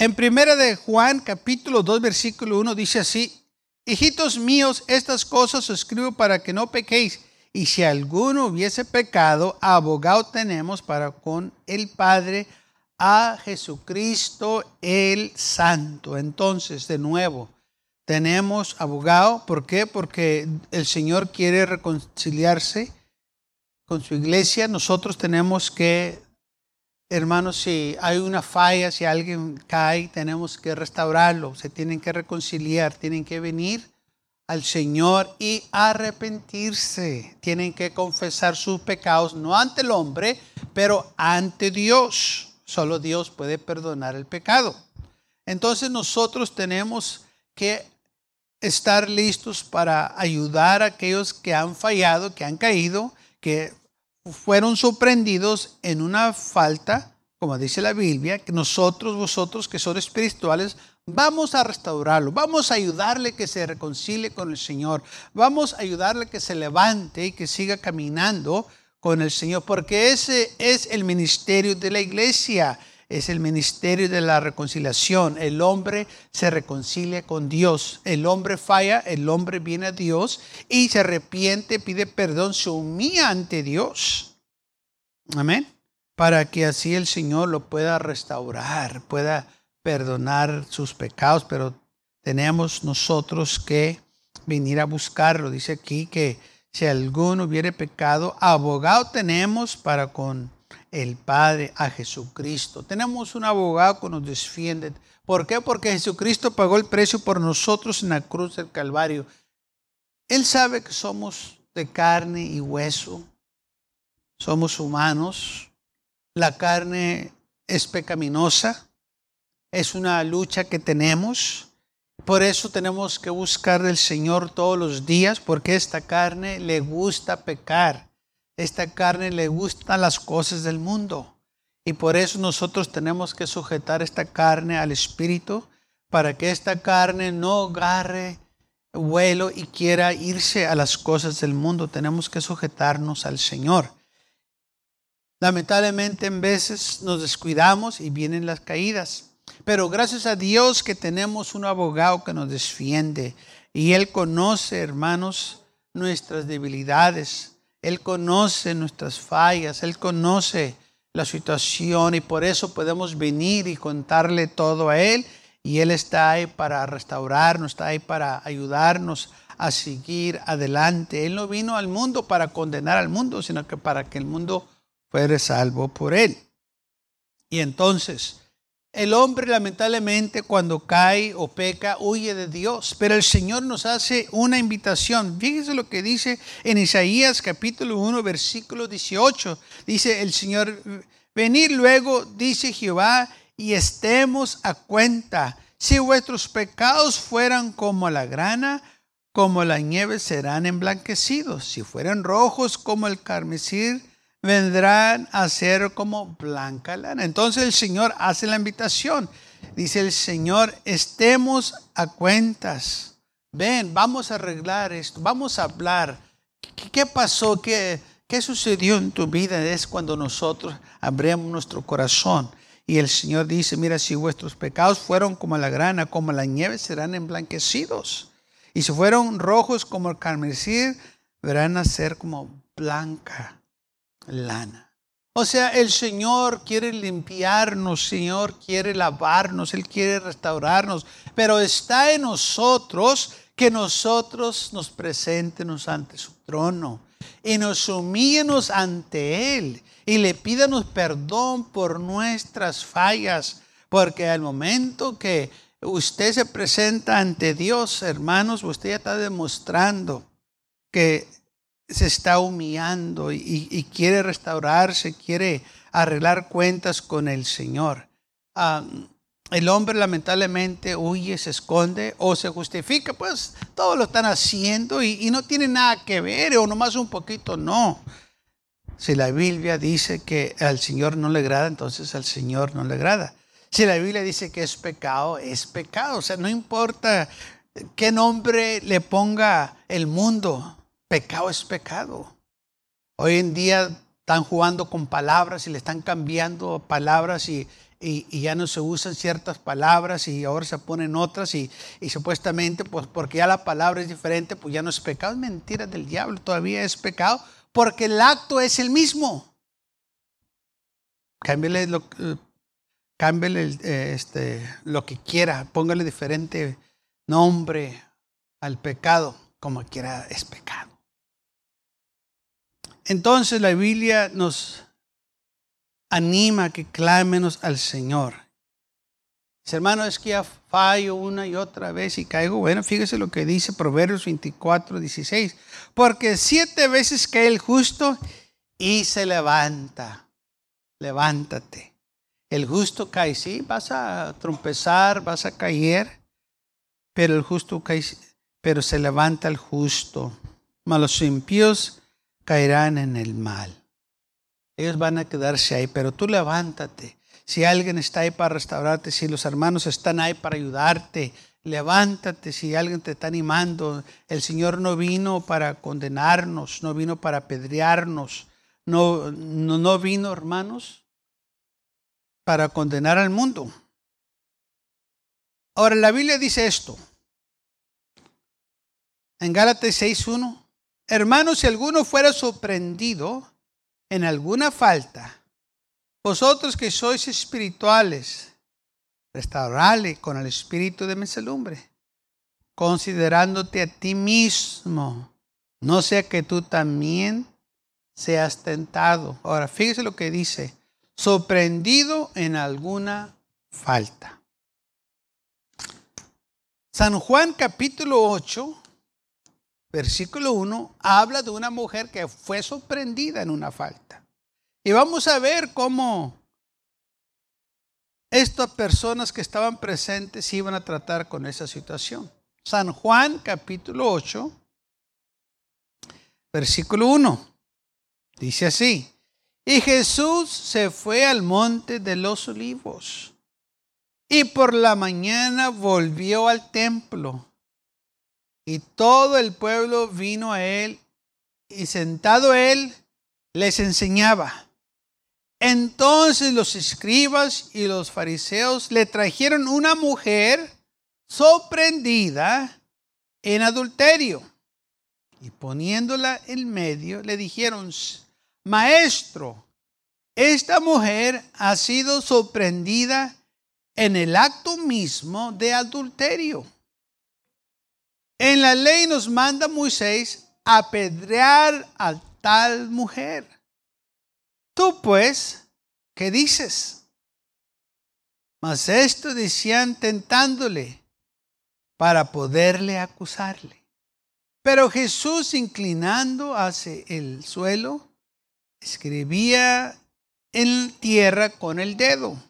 En primera de Juan, capítulo 2, versículo 1, dice así, Hijitos míos, estas cosas os escribo para que no pequéis. Y si alguno hubiese pecado, abogado tenemos para con el Padre a Jesucristo el Santo. Entonces, de nuevo, tenemos abogado. ¿Por qué? Porque el Señor quiere reconciliarse con su iglesia. Nosotros tenemos que hermanos, si hay una falla, si alguien cae, tenemos que restaurarlo, se tienen que reconciliar, tienen que venir al Señor y arrepentirse, tienen que confesar sus pecados, no ante el hombre, pero ante Dios. Solo Dios puede perdonar el pecado. Entonces nosotros tenemos que estar listos para ayudar a aquellos que han fallado, que han caído, que fueron sorprendidos en una falta, como dice la Biblia, que nosotros, vosotros que son espirituales, vamos a restaurarlo, vamos a ayudarle que se reconcilie con el Señor, vamos a ayudarle que se levante y que siga caminando con el Señor, porque ese es el ministerio de la iglesia es el ministerio de la reconciliación. El hombre se reconcilia con Dios. El hombre falla, el hombre viene a Dios y se arrepiente, pide perdón, se humilla ante Dios. Amén. Para que así el Señor lo pueda restaurar, pueda perdonar sus pecados, pero tenemos nosotros que venir a buscarlo. Dice aquí que si alguno hubiere pecado, abogado tenemos para con el Padre a Jesucristo. Tenemos un abogado que nos defiende. ¿Por qué? Porque Jesucristo pagó el precio por nosotros en la cruz del Calvario. Él sabe que somos de carne y hueso. Somos humanos. La carne es pecaminosa. Es una lucha que tenemos. Por eso tenemos que buscar del Señor todos los días, porque esta carne le gusta pecar esta carne le gustan las cosas del mundo. Y por eso nosotros tenemos que sujetar esta carne al Espíritu para que esta carne no agarre vuelo y quiera irse a las cosas del mundo. Tenemos que sujetarnos al Señor. Lamentablemente en veces nos descuidamos y vienen las caídas. Pero gracias a Dios que tenemos un abogado que nos defiende y Él conoce, hermanos, nuestras debilidades. Él conoce nuestras fallas, Él conoce la situación y por eso podemos venir y contarle todo a Él y Él está ahí para restaurarnos, está ahí para ayudarnos a seguir adelante. Él no vino al mundo para condenar al mundo, sino que para que el mundo fuera salvo por Él. Y entonces, el hombre lamentablemente cuando cae o peca huye de Dios, pero el Señor nos hace una invitación. Fíjese lo que dice en Isaías capítulo 1 versículo 18. Dice el Señor, venid luego, dice Jehová, y estemos a cuenta. Si vuestros pecados fueran como la grana, como la nieve serán emblanquecidos. Si fueran rojos como el carmesí, vendrán a ser como blanca lana. Entonces el Señor hace la invitación. Dice el Señor, estemos a cuentas. Ven, vamos a arreglar esto, vamos a hablar. ¿Qué, pasó? ¿Qué, ¿Qué sucedió en tu vida? Es cuando nosotros abrimos nuestro corazón. Y el Señor dice, mira, si vuestros pecados fueron como la grana, como la nieve, serán emblanquecidos. Y si fueron rojos como el carmesí, verán a ser como blanca lana. O sea, el Señor quiere limpiarnos, Señor quiere lavarnos, Él quiere restaurarnos, pero está en nosotros que nosotros nos presentemos ante su trono y nos humillemos ante Él y le pídanos perdón por nuestras fallas, porque al momento que usted se presenta ante Dios, hermanos, usted ya está demostrando que se está humillando y, quiere restaurarse, quiere arreglar cuentas con el Señor. el hombre lamentablemente huye, se esconde o se justifica, pues todos lo están haciendo y, y no tiene nada que ver o nomás un poquito, no. Si la Biblia dice que al Señor no le agrada, entonces al Señor no le agrada. Si la Biblia dice que es pecado, es pecado. O sea, no importa qué nombre le ponga el mundo, Pecado es pecado. Hoy en día están jugando con palabras y le están cambiando palabras y, y, ya no se usan ciertas palabras y ahora se ponen otras y, supuestamente pues porque ya la palabra es diferente pues ya no es pecado, es mentira del diablo, todavía es pecado porque el acto es el mismo. Cámbiale lo, eh, eh, este, lo que quiera, póngale diferente nombre al pecado, como quiera es pecado. Entonces la Biblia nos anima a que clámenos al Señor. Dice, hermano, es que ya fallo una y otra vez y caigo. Bueno, fíjese lo que dice Proverbios 24, 16. Porque siete veces cae el justo y se levanta. Levántate. El justo cae, sí, vas a trompezar, vas a caer, pero el justo cae, pero se levanta el justo. Mas los impíos caerán en el mal. Ellos van a quedarse ahí, pero tú levántate. Si alguien está ahí para restaurarte, si los hermanos están ahí para ayudarte, levántate. Si alguien te está animando, el Señor no vino para condenarnos, no vino para apedrearnos, no, no, no vino, hermanos, para condenar al mundo. Ahora, la Biblia dice esto. En Gálatas 6.1, hermanos, si alguno fuera sorprendido en alguna falta, vosotros que sois espirituales, restaurale con el espíritu de mesalumbre, considerándote a ti mismo, no sea que tú también seas tentado. Ahora, fíjese lo que dice, sorprendido en alguna falta. San Juan capítulo 8 versículo 1, habla de una mujer que fue sorprendida en una falta. Y vamos a ver cómo estas personas que estaban presentes iban a tratar con esa situación. San Juan capítulo 8, versículo 1, dice así, y Jesús se fue al monte de los olivos y por la mañana volvió al templo y todo el pueblo vino a él y sentado él les enseñaba. Entonces los escribas y los fariseos le trajeron una mujer sorprendida en adulterio. Y poniéndola en medio, le dijeron, Maestro, esta mujer ha sido sorprendida en el acto mismo de adulterio. En la ley nos manda Moisés apedrear a tal mujer. Tú pues, ¿qué dices? Mas esto decían tentándole para poderle acusarle. Pero Jesús, inclinando hacia el suelo, escribía en tierra con el dedo.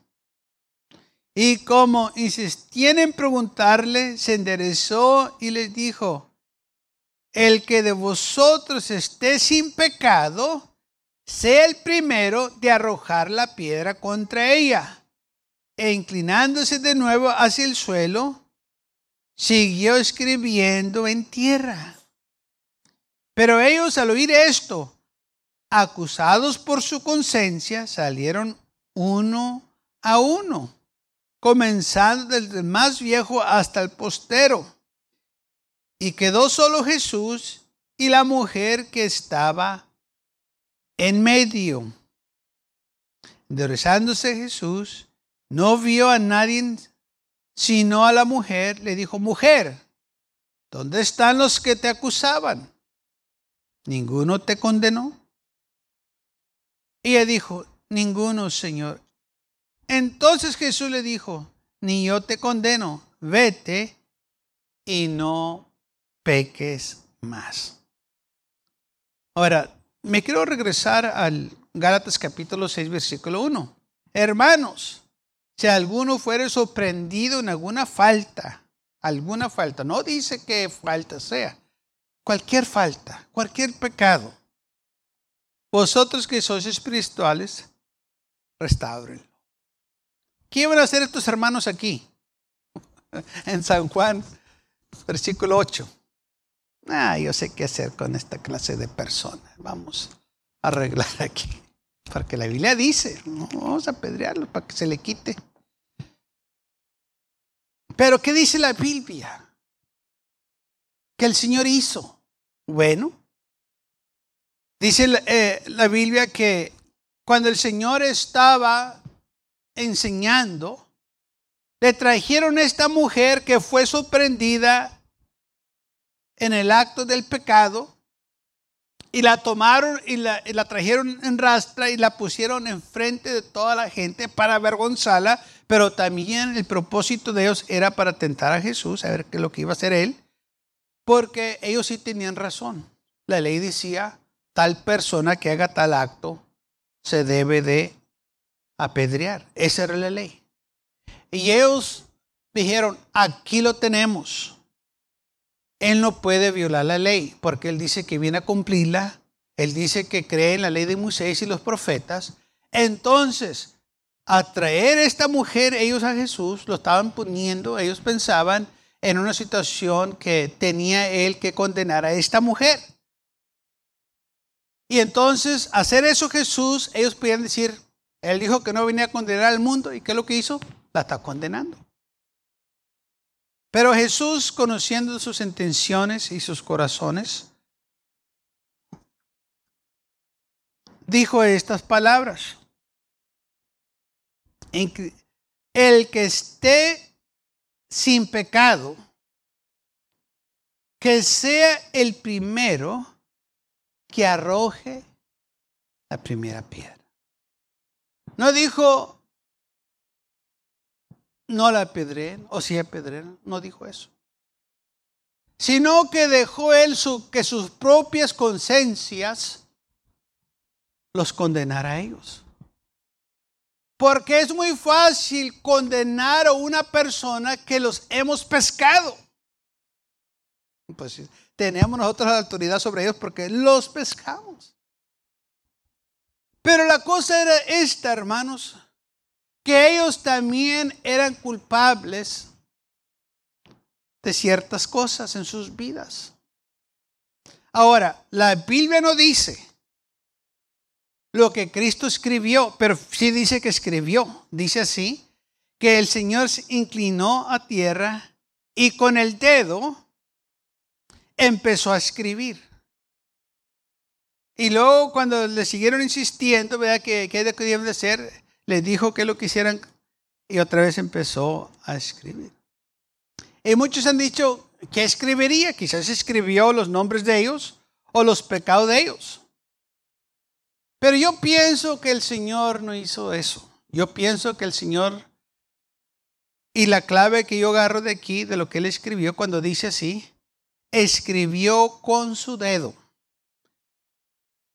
Y como insistían en preguntarle, se enderezó y les dijo, el que de vosotros esté sin pecado, sea el primero de arrojar la piedra contra ella. E inclinándose de nuevo hacia el suelo, siguió escribiendo en tierra. Pero ellos al oír esto, acusados por su conciencia, salieron uno a uno comenzando desde el más viejo hasta el postero. Y quedó solo Jesús y la mujer que estaba en medio. Enderezándose Jesús, no vio a nadie sino a la mujer. Le dijo, mujer, ¿dónde están los que te acusaban? ¿Ninguno te condenó? Y ella dijo, ninguno, Señor. Entonces Jesús le dijo, ni yo te condeno, vete y no peques más. Ahora, me quiero regresar al Gálatas capítulo 6, versículo 1. Hermanos, si alguno fuere sorprendido en alguna falta, alguna falta, no dice qué falta sea, cualquier falta, cualquier pecado, vosotros que sois espirituales, restauren. ¿Qué iban a hacer estos hermanos aquí? en San Juan, versículo 8. Ah, yo sé qué hacer con esta clase de personas. Vamos a arreglar aquí. Porque la Biblia dice, vamos a apedrearlo para que se le quite. Pero ¿qué dice la Biblia? Que el Señor hizo. Bueno, dice eh, la Biblia que cuando el Señor estaba enseñando, le trajeron a esta mujer que fue sorprendida en el acto del pecado y la tomaron y la, trajeron en rastra y la pusieron enfrente de toda la gente para avergonzarla, pero también el propósito de ellos era para tentar a Jesús, a ver qué lo que iba a hacer él, porque ellos sí tenían razón. La ley decía, tal persona que haga tal acto se debe de apedrear. Esa era la ley. Y ellos dijeron, aquí lo tenemos él no puede violar la ley, porque él dice que viene a cumplirla, él dice que cree en la ley de Moisés y los profetas. Entonces, a traer a esta mujer ellos a Jesús, lo estaban poniendo, ellos pensaban en una situación que tenía él que condenar a esta mujer. Y entonces, hacer eso Jesús, ellos podían decir, él dijo que no venía a condenar al mundo, ¿y qué es lo que hizo? La está condenando. Pero Jesús, conociendo sus intenciones y sus corazones, dijo estas palabras. El que esté sin pecado, que sea el primero que arroje la primera piedra. No dijo, no la apedreen, o si apedreen, no dijo eso. Sino que dejó él que sus propias conciencias los condenara a ellos. Porque es muy fácil condenar a una persona que los hemos pescado. Pues tenemos nosotros la autoridad sobre ellos porque los pescamos. Pero la cosa era esta, hermanos que ellos también eran culpables de ciertas cosas en sus vidas. Ahora, la Biblia no dice lo que Cristo escribió, pero sí dice que escribió. Dice así, que el Señor se inclinó a tierra y con el dedo empezó a escribir. Y luego cuando le siguieron insistiendo, vea que qué debían de hacer, le dijo que lo quisieran y otra vez empezó a escribir. Y muchos han dicho, ¿qué escribiría? Quizás escribió los nombres de ellos o los pecados de ellos. Pero yo pienso que el Señor no hizo eso. Yo pienso que el Señor, y la clave que yo agarro de aquí, de lo que él escribió cuando dice así, escribió con su dedo.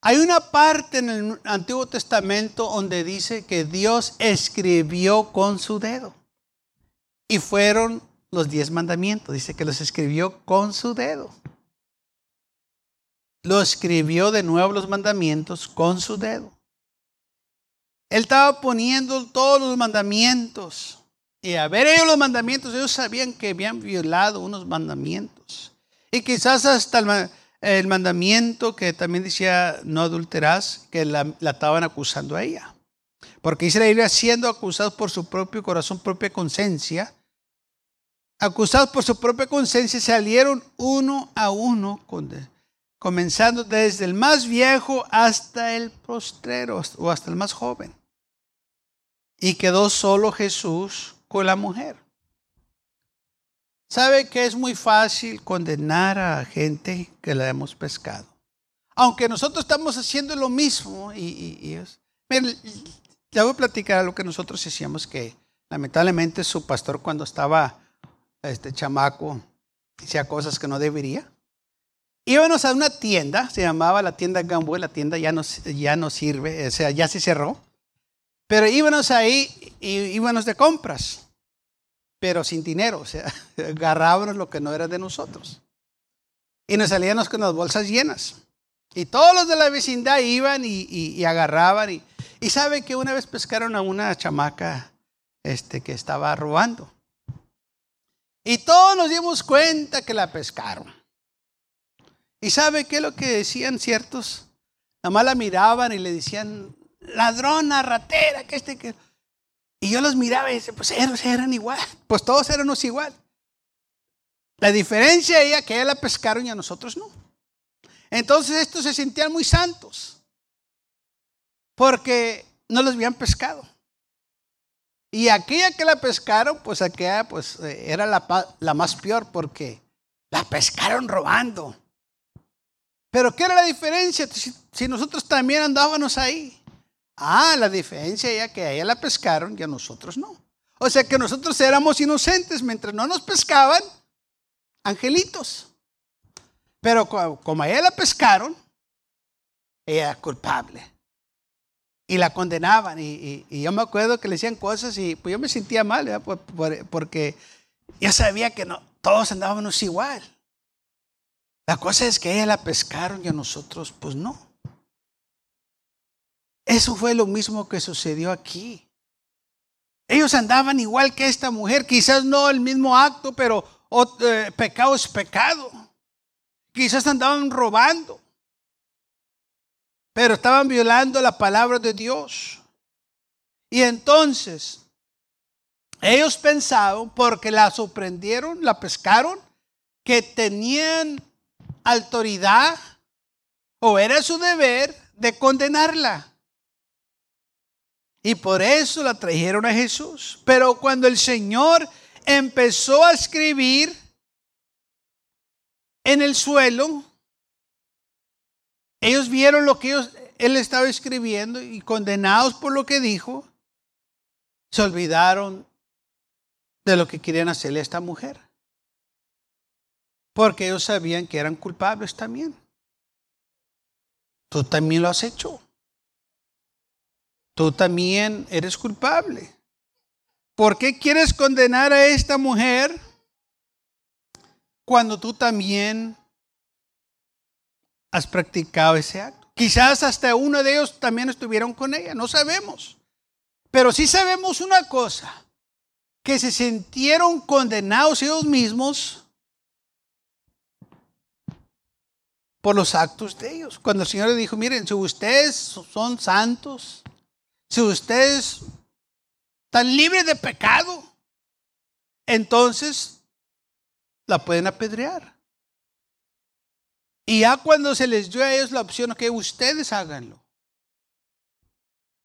Hay una parte en el Antiguo Testamento donde dice que Dios escribió con su dedo. Y fueron los diez mandamientos. Dice que los escribió con su dedo. Lo escribió de nuevo los mandamientos con su dedo. Él estaba poniendo todos los mandamientos. Y a ver ellos los mandamientos, ellos sabían que habían violado unos mandamientos. Y quizás hasta el el mandamiento que también decía no adulterás, que la, estaban acusando a ella. Porque Israel siendo acusados por su propio corazón, propia conciencia, acusados por su propia conciencia, salieron uno a uno, comenzando desde el más viejo hasta el postrero o hasta el más joven. Y quedó solo Jesús con la mujer. ¿Sabe que es muy fácil condenar a gente que la hemos pescado? Aunque nosotros estamos haciendo lo mismo y, miren, ya voy a platicar lo que nosotros hacíamos que lamentablemente su pastor cuando estaba este chamaco hacía cosas que no debería. Íbamos a una tienda, se llamaba la tienda Gamboa, la tienda ya no, ya no sirve, o sea, ya se cerró. Pero íbamos ahí y íbamos de compras pero sin dinero, o sea, agarrábamos lo que no era de nosotros. Y nos salíamos con las bolsas llenas. Y todos los de la vecindad iban y, agarraban. Y, sabe que una vez pescaron a una chamaca este, que estaba robando. Y todos nos dimos cuenta que la pescaron. ¿Y sabe qué es lo que decían ciertos? Nada más la miraban y le decían, ladrona, ratera, que este, que... Y yo los miraba y decía, pues ellos eran igual, pues todos éramos igual. La diferencia era que ella la pescaron y a nosotros no. Entonces estos se sentían muy santos, porque no los habían pescado. Y aquella que la pescaron, pues aquella pues eh, era la, la más peor porque la pescaron robando. Pero ¿qué era la diferencia si, nosotros también andábamos ahí? Ah, la diferencia era que a ella la pescaron y a nosotros no. O sea que nosotros éramos inocentes mientras no nos pescaban, angelitos. Pero como a ella la pescaron, ella era culpable. Y la condenaban. Y, yo me acuerdo que le decían cosas y pues yo me sentía mal, porque ya sabía que no, todos andábamos igual. La cosa es que ella la pescaron y a nosotros, pues no. Eso fue lo mismo que sucedió aquí. Ellos andaban igual que esta mujer, quizás no el mismo acto, pero eh, pecado es pecado. Quizás andaban robando, pero estaban violando la palabra de Dios. Y entonces, ellos pensaban, porque la sorprendieron, la pescaron, que tenían autoridad o era su deber de condenarla. Y por eso la trajeron a Jesús. Pero cuando el Señor empezó a escribir en el suelo, ellos vieron lo que él estaba escribiendo y condenados por lo que dijo, se olvidaron de lo que querían hacerle a esta mujer. Porque ellos sabían que eran culpables también. Tú también lo has hecho. Tú también eres culpable. ¿Por qué quieres condenar a esta mujer cuando tú también has practicado ese acto? Quizás hasta uno de ellos también estuvieron con ella, no sabemos. Pero sí sabemos una cosa, que se sintieron condenados ellos mismos por los actos de ellos. Cuando el Señor le dijo, miren, si ustedes son santos, si ustedes están libres de pecado, entonces la pueden apedrear. Y ya cuando se les dio a ellos la opción, que ustedes háganlo.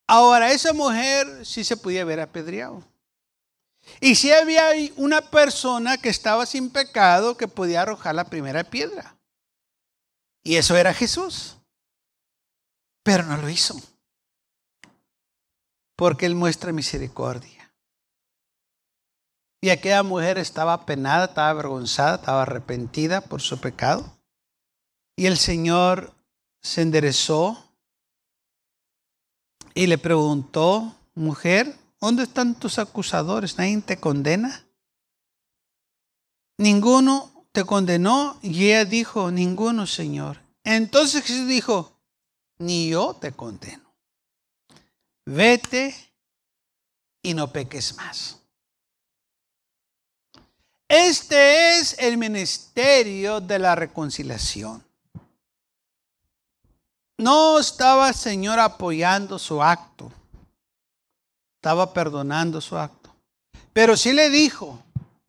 Ahora, esa mujer sí se podía haber apedreado. Y si había una persona que estaba sin pecado que podía arrojar la primera piedra. Y eso era Jesús. Pero no lo hizo. Porque Él muestra misericordia. Y aquella mujer estaba penada, estaba avergonzada, estaba arrepentida por su pecado. Y el Señor se enderezó y le preguntó, mujer, ¿dónde están tus acusadores? ¿Nadie te condena? Ninguno te condenó? Y ella dijo, ninguno, Señor. Entonces Jesús dijo, ni yo te condeno. Vete y no peques más. Este es el ministerio de la reconciliación. No estaba el Señor apoyando su acto, estaba perdonando su acto. Pero sí le dijo,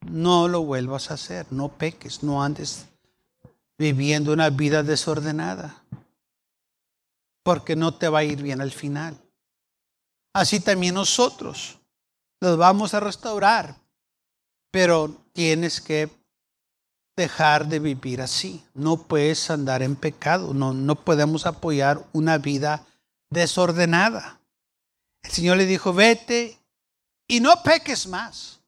no lo vuelvas a hacer, no peques, no andes viviendo una vida desordenada, porque no te va a ir bien al final. Así también nosotros los vamos a restaurar, pero tienes que dejar de vivir así. No puedes andar en pecado, no, no podemos apoyar una vida desordenada. El Señor le dijo, vete y no peques más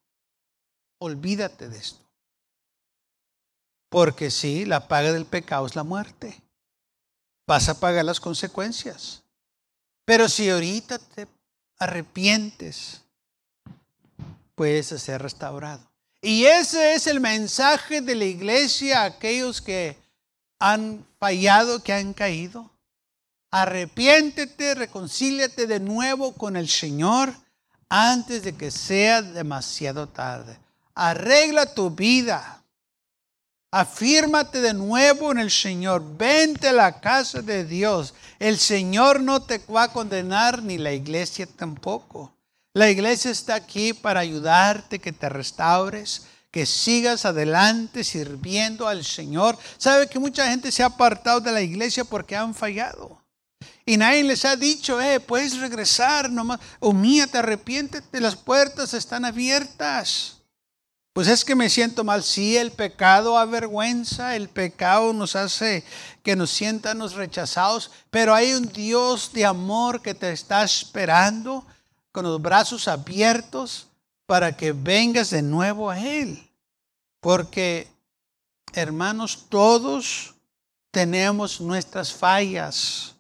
olvídate de esto. Porque sí, la paga del pecado es la muerte. Vas a pagar las consecuencias. Pero si ahorita te arrepientes, puedes ser restaurado. Y ese es el mensaje de la iglesia a aquellos que han fallado, que han caído. Arrepiéntete, reconcíliate de nuevo con el Señor antes de que sea demasiado tarde. Arregla tu vida. Afírmate de nuevo en el Señor. Vente a la casa de Dios. El Señor no te va a condenar ni la iglesia tampoco. La iglesia está aquí para ayudarte, que te restaures, que sigas adelante sirviendo al Señor. Sabe que mucha gente se ha apartado de la iglesia porque han fallado. Y nadie les ha dicho, eh, puedes regresar nomás. Humíate, arrepiéntete, las puertas están abiertas. Pues es que me siento mal. Sí, el pecado avergüenza, el pecado nos hace que nos sientan rechazados, pero hay un Dios de amor que te está esperando con los brazos abiertos para que vengas de nuevo a Él. Porque, hermanos, todos tenemos nuestras fallas.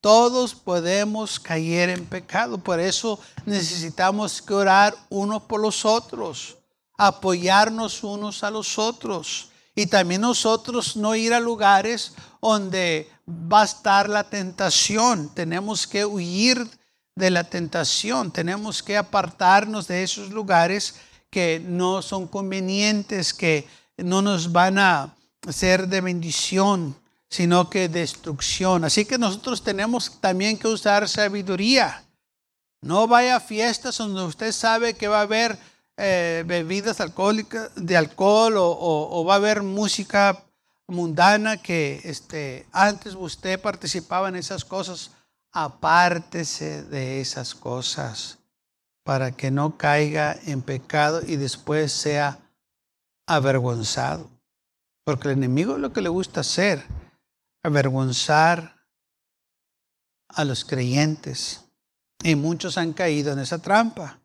Todos podemos caer en pecado. Por eso necesitamos orar unos por los otros apoyarnos unos a los otros. Y también nosotros no ir a lugares donde va a estar la tentación. Tenemos que huir de la tentación. Tenemos que apartarnos de esos lugares que no son convenientes, que no nos van a ser de bendición, sino que destrucción. Así que nosotros tenemos también que usar sabiduría. No vaya a fiestas donde usted sabe que va a haber eh, bebidas alcohólicas, de alcohol o, va a haber música mundana que este, antes usted participaba en esas cosas, apártese de esas cosas para que no caiga en pecado y después sea avergonzado. Porque el enemigo es lo que le gusta hacer, avergonzar a los creyentes. Y muchos han caído en esa trampa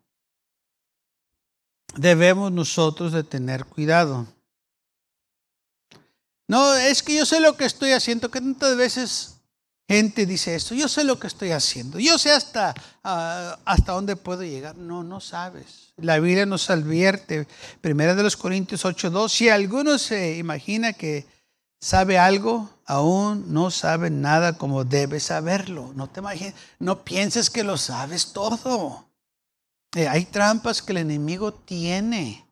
debemos nosotros de tener cuidado. No, es que yo sé lo que estoy haciendo, que tantas veces gente dice esto, yo sé lo que estoy haciendo, yo sé hasta, ah, hasta dónde puedo llegar. No, no sabes. La Biblia nos advierte, primera de los Corintios 8.2, si alguno se imagina que sabe algo, aún no sabe nada como debe saberlo. No te imagines, no pienses que lo sabes todo. Eh, hay trampas que el enemigo tiene,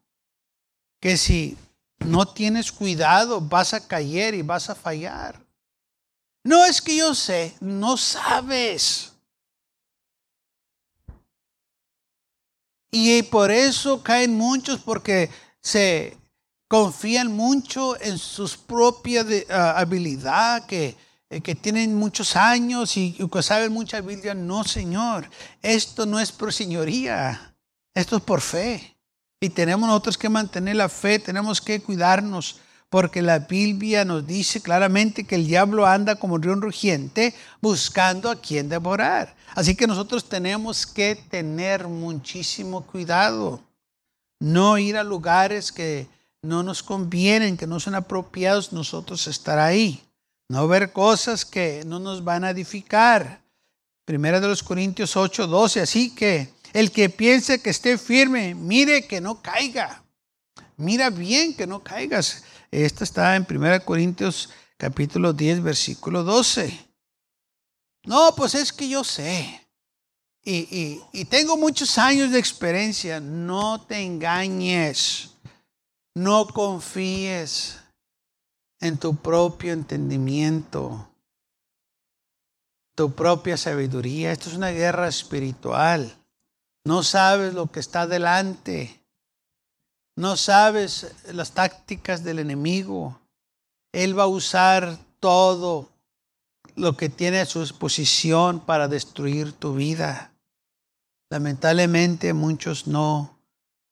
que si no tienes cuidado vas a caer y vas a fallar. No es que yo sé, no sabes. Y por eso caen muchos porque se confían mucho en sus propias ah, habilidad, que eh, que tienen muchos años y, que saben mucha Biblia. No, Señor, esto no es por señoría, esto es por fe. Y tenemos nosotros que mantener la fe, tenemos que cuidarnos, porque la Biblia nos dice claramente que el diablo anda como un rugiente buscando a quien devorar. Así que nosotros tenemos que tener muchísimo cuidado, no ir a lugares que no nos convienen, que no son apropiados nosotros estar ahí. No ver cosas que no nos van a edificar. Primera de los Corintios 8, 12. Así que el que piense que esté firme, mire que no caiga. Mira bien que no caigas. Esto está en Primera Corintios capítulo 10, versículo 12. No, pues es que yo sé. Y, y tengo muchos años de experiencia. No te engañes. No confíes en tu propio entendimiento, tu propia sabiduría. Esto es una guerra espiritual. No sabes lo que está delante. No sabes las tácticas del enemigo. Él va a usar todo lo que tiene a su disposición para destruir tu vida. Lamentablemente muchos no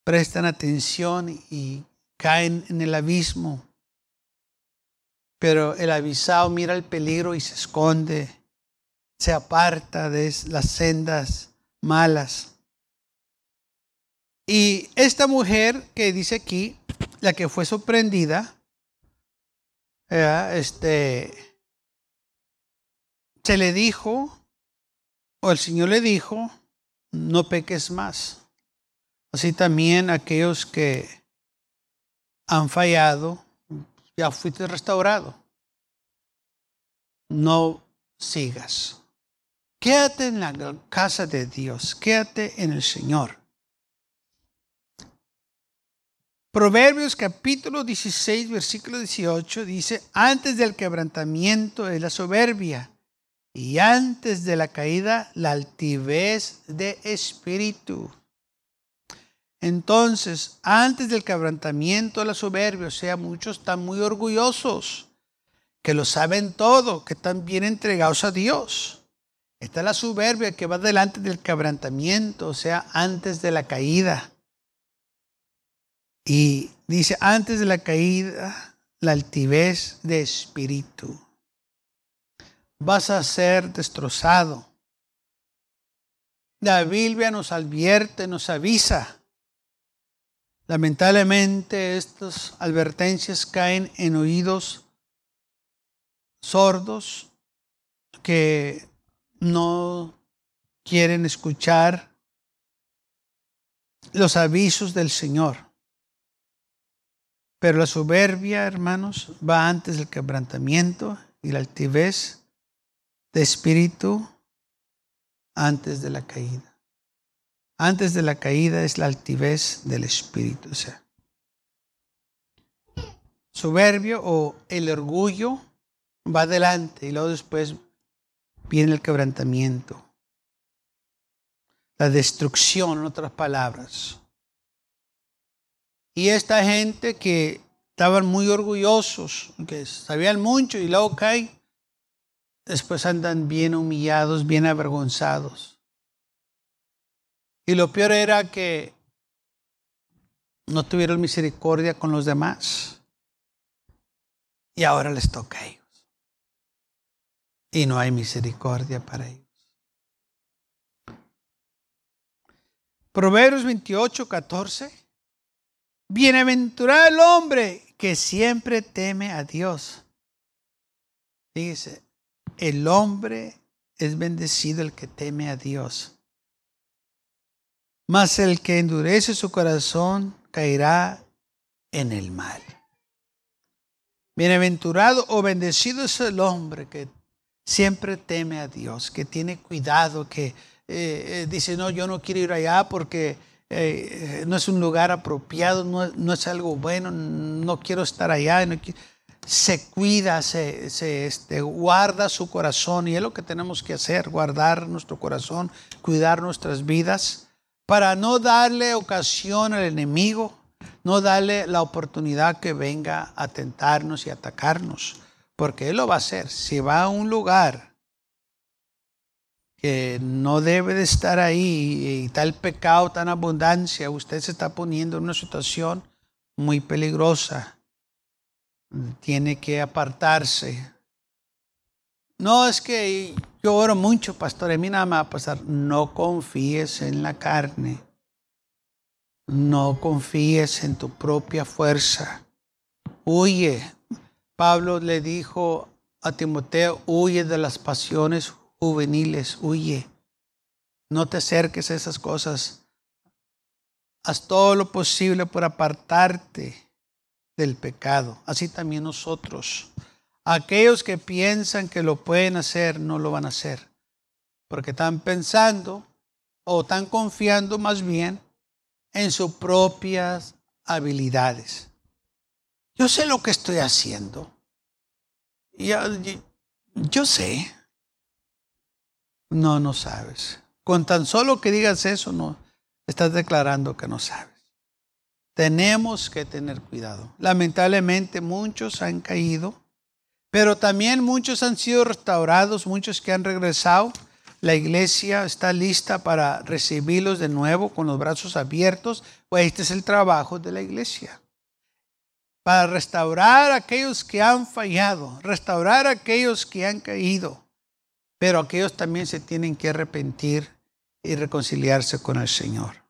prestan atención y caen en el abismo. Pero el avisado mira el peligro y se esconde, se aparta de las sendas malas. Y esta mujer que dice aquí, la que fue sorprendida, este, se le dijo, o el Señor le dijo, no peques más. Así también aquellos que han fallado, ya fuiste restaurado. No sigas. Quédate en la casa de Dios, quédate en el Señor. Proverbios capítulo 16, versículo 18 dice, antes del quebrantamiento es la soberbia y antes de la caída la altivez de espíritu. Entonces, antes del quebrantamiento la soberbia, o sea, muchos están muy orgullosos, que lo saben todo, que están bien entregados a Dios. Está la soberbia que va delante del quebrantamiento, o sea, antes de la caída. Y dice, antes de la caída, la altivez de espíritu. Vas a ser destrozado. La Biblia nos advierte, nos avisa. Lamentablemente estas advertencias caen en oídos sordos que no quieren escuchar los avisos del Señor. Pero la soberbia, hermanos, va antes del quebrantamiento y la altivez de espíritu antes de la caída. Antes de la caída es la altivez del espíritu. O sea, soberbio o el orgullo va adelante y luego después viene el quebrantamiento. La destrucción, en otras palabras. Y esta gente que estaban muy orgullosos, que sabían mucho y luego caen, después andan bien humillados, bien avergonzados. Y lo peor era que no tuvieron misericordia con los demás. Y ahora les toca a ellos. Y no hay misericordia para ellos. Proverbios 28, 14. Bienaventurado el hombre que siempre teme a Dios. Fíjese, el hombre es bendecido el que teme a Dios. Mas el que endurece su corazón caerá en el mal. Bienaventurado o bendecido es el hombre que siempre teme a Dios, que tiene cuidado, que eh, eh, dice, no, yo no quiero ir allá porque eh, no es un lugar apropiado, no, es algo bueno, no quiero estar allá. se cuida, se, se este, guarda su corazón y es lo que tenemos que hacer, guardar nuestro corazón, cuidar nuestras vidas para no darle ocasión al enemigo, no darle la oportunidad que venga a tentarnos y atacarnos, porque él lo va a hacer. Si va a un lugar que no debe de estar ahí y tal pecado, tan abundancia, usted se está poniendo en una situación muy peligrosa. Tiene que apartarse. No es que yo oro mucho, pastor, a mí nada me va a pasar. No confíes en la carne. No confíes en tu propia fuerza. Huye. Pablo le dijo a Timoteo, huye de las pasiones juveniles, huye. No te acerques a esas cosas. Haz todo lo posible por apartarte del pecado. Así también nosotros. Aquellos que piensan que lo pueden hacer, no lo van a hacer. Porque están pensando o están confiando más bien en sus propias habilidades. Yo sé lo que estoy haciendo. Yo, yo sé. No, no sabes. Con tan solo que digas eso, no, estás declarando que no sabes. Tenemos que tener cuidado. Lamentablemente muchos han caído, pero también muchos han sido restaurados, muchos que han regresado. La iglesia está lista para recibirlos de nuevo con los brazos abiertos. Pues este es el trabajo de la iglesia. Para restaurar a aquellos que han fallado, restaurar a aquellos que han caído pero aquellos también se tienen que arrepentir y reconciliarse con el Señor.